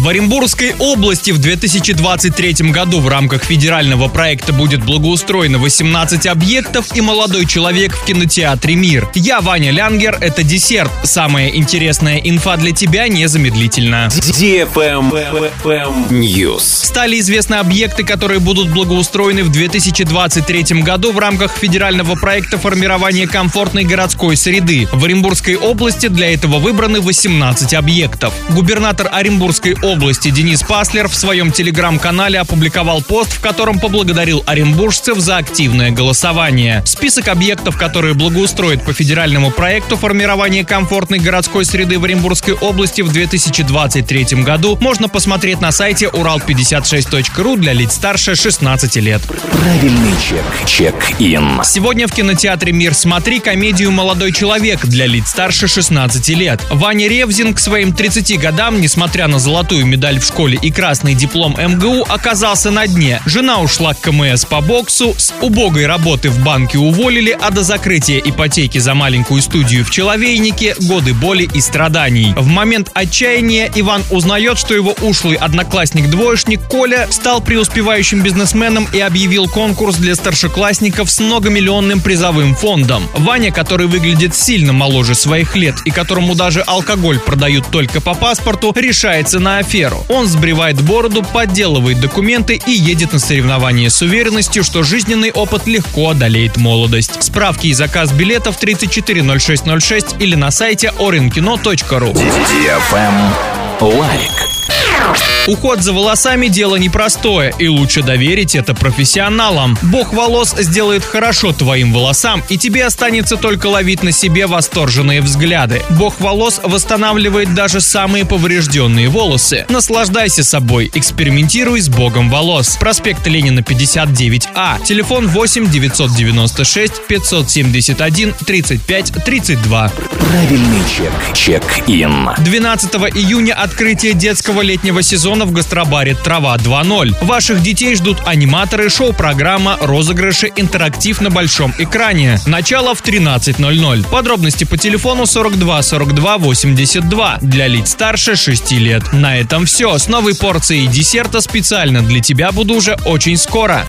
В Оренбургской области в 2023 году в рамках федерального проекта будет благоустроено 18 объектов и молодой человек в кинотеатре «Мир». Я Ваня Лянгер, это десерт. Самая интересная инфа для тебя незамедлительно. News. Стали известны объекты, которые будут благоустроены в 2023 году в рамках федерального проекта формирования комфортной городской среды. В Оренбургской области для этого выбраны 18 объектов. Губернатор Оренбургской области Денис Паслер в своем телеграм-канале опубликовал пост, в котором поблагодарил оренбуржцев за активное голосование. Список объектов, которые благоустроят по федеральному проекту формирования комфортной городской среды в Оренбургской области в 2023 году можно посмотреть на сайте урал56.ру для лиц старше 16 лет. Правильный чек. Чек-ин. Сегодня в кинотеатре «Мир» смотри комедию «Молодой человек» для лиц старше 16 лет. Ваня Ревзин к своим 30 годам, несмотря на золотую медаль в школе и красный диплом МГУ, оказался на дне. Жена ушла к КМС по боксу, с убогой работы в банке уволили, а до закрытия ипотеки за маленькую студию в Человейнике годы боли и страданий. В момент отчаяния Иван узнает, что его ушлый одноклассник-двоечник Коля стал преуспевающим бизнесменом и объявил конкурс для старшеклассников с многомиллионным призовым фондом. Ваня, который выглядит сильно моложе своих лет и которому даже алкоголь продают только по паспорту, решается на аферу. Он сбривает бороду, подделывает документы и едет на соревнования с уверенностью, что жизненный опыт легко одолеет молодость. Справки и заказ билетов 340606 или на сайте orinkino.ru. Лайк. Уход за волосами – дело непростое, и лучше доверить это профессионалам. Бог волос сделает хорошо твоим волосам, и тебе останется только ловить на себе восторженные взгляды. Бог волос восстанавливает даже самые поврежденные волосы. Наслаждайся собой, экспериментируй с Богом волос. Проспект Ленина, 59А. Телефон 8 996 571 35 32. Правильный чек. Чек-ин. 12 июня открытие детского летнего сезона в гастробаре «Трава 2.0». Ваших детей ждут аниматоры, шоу-программа, розыгрыши, интерактив на большом экране. Начало в 13.00. Подробности по телефону 42 42 82 для лиц старше 6 лет. На этом все. С новой порцией десерта специально для тебя буду уже очень скоро.